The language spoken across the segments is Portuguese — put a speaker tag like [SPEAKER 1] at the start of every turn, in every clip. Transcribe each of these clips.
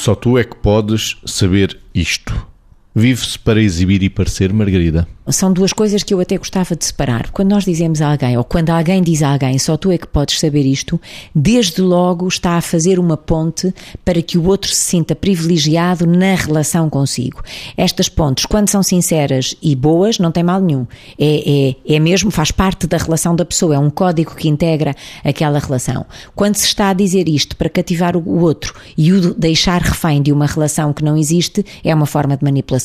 [SPEAKER 1] Só tu é que podes saber isto. Vive-se para exibir e parecer, Margarida?
[SPEAKER 2] São duas coisas que eu até gostava de separar. Quando nós dizemos a alguém, ou quando alguém diz a alguém, só tu é que podes saber isto, desde logo está a fazer uma ponte para que o outro se sinta privilegiado na relação consigo. Estas pontes, quando são sinceras e boas, não tem mal nenhum. É, é, é mesmo, faz parte da relação da pessoa, é um código que integra aquela relação. Quando se está a dizer isto para cativar o outro e o deixar refém de uma relação que não existe, é uma forma de manipulação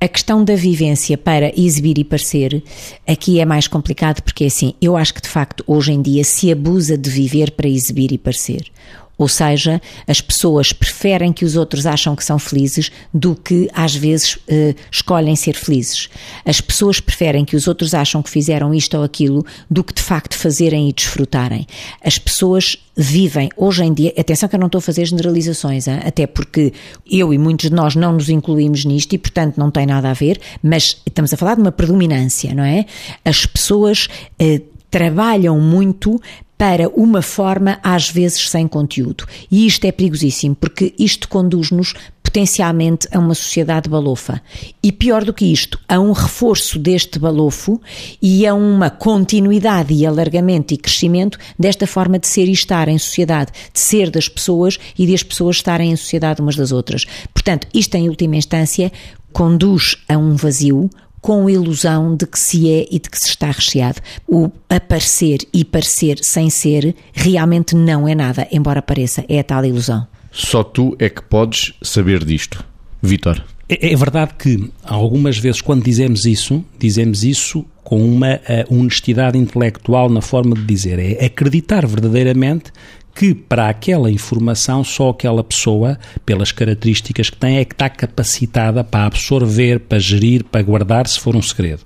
[SPEAKER 2] a questão da vivência para exibir e parecer, aqui é mais complicado porque assim, eu acho que de facto hoje em dia se abusa de viver para exibir e parecer. Ou seja, as pessoas preferem que os outros acham que são felizes do que às vezes eh, escolhem ser felizes. As pessoas preferem que os outros acham que fizeram isto ou aquilo do que de facto fazerem e desfrutarem. As pessoas vivem hoje em dia, atenção que eu não estou a fazer generalizações, hein? até porque eu e muitos de nós não nos incluímos nisto e portanto não tem nada a ver, mas estamos a falar de uma predominância, não é? As pessoas eh, trabalham muito para uma forma às vezes sem conteúdo. E isto é perigosíssimo, porque isto conduz-nos potencialmente a uma sociedade balofa. E pior do que isto, a um reforço deste balofo e a uma continuidade e alargamento e crescimento desta forma de ser e estar em sociedade, de ser das pessoas e de as pessoas estarem em sociedade umas das outras. Portanto, isto em última instância conduz a um vazio, com a ilusão de que se é e de que se está recheado. O aparecer e parecer sem ser realmente não é nada, embora pareça, é a tal ilusão.
[SPEAKER 1] Só tu é que podes saber disto. Vitor.
[SPEAKER 3] É, é verdade que algumas vezes quando dizemos isso, dizemos isso com uma honestidade intelectual na forma de dizer, é acreditar verdadeiramente que para aquela informação só aquela pessoa, pelas características que tem, é que está capacitada para absorver, para gerir, para guardar, se for um segredo.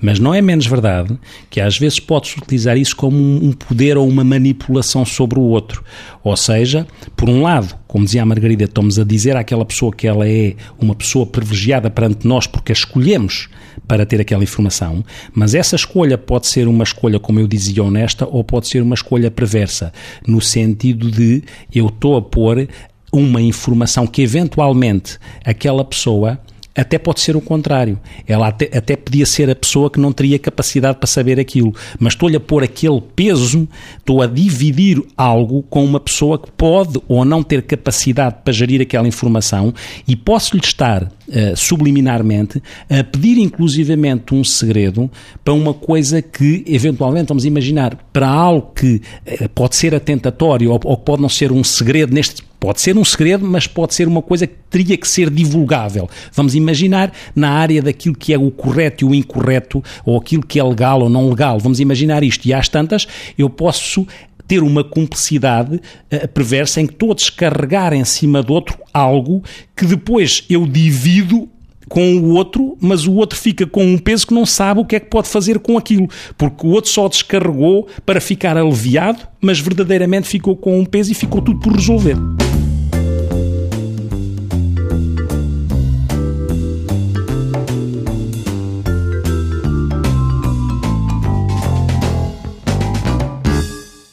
[SPEAKER 3] Mas não é menos verdade que às vezes pode-se utilizar isso como um poder ou uma manipulação sobre o outro. Ou seja, por um lado, como dizia a Margarida, estamos a dizer àquela pessoa que ela é uma pessoa privilegiada perante nós porque a escolhemos para ter aquela informação, mas essa escolha pode ser uma escolha, como eu dizia, honesta ou pode ser uma escolha perversa, no sentido de eu estou a pôr uma informação que eventualmente aquela pessoa até pode ser o contrário. Ela até, até podia ser a pessoa que não teria capacidade para saber aquilo, mas estou-lhe a pôr aquele peso, estou a dividir algo com uma pessoa que pode ou não ter capacidade para gerir aquela informação e posso-lhe estar uh, subliminarmente a pedir inclusivamente um segredo para uma coisa que eventualmente, vamos imaginar, para algo que uh, pode ser atentatório ou, ou pode não ser um segredo neste Pode ser um segredo, mas pode ser uma coisa que teria que ser divulgável. Vamos imaginar na área daquilo que é o correto e o incorreto, ou aquilo que é legal ou não legal. Vamos imaginar isto. E às tantas, eu posso ter uma cumplicidade uh, perversa em que estou a descarregar em cima do outro algo que depois eu divido com o outro, mas o outro fica com um peso que não sabe o que é que pode fazer com aquilo, porque o outro só descarregou para ficar aliviado, mas verdadeiramente ficou com um peso e ficou tudo por resolver.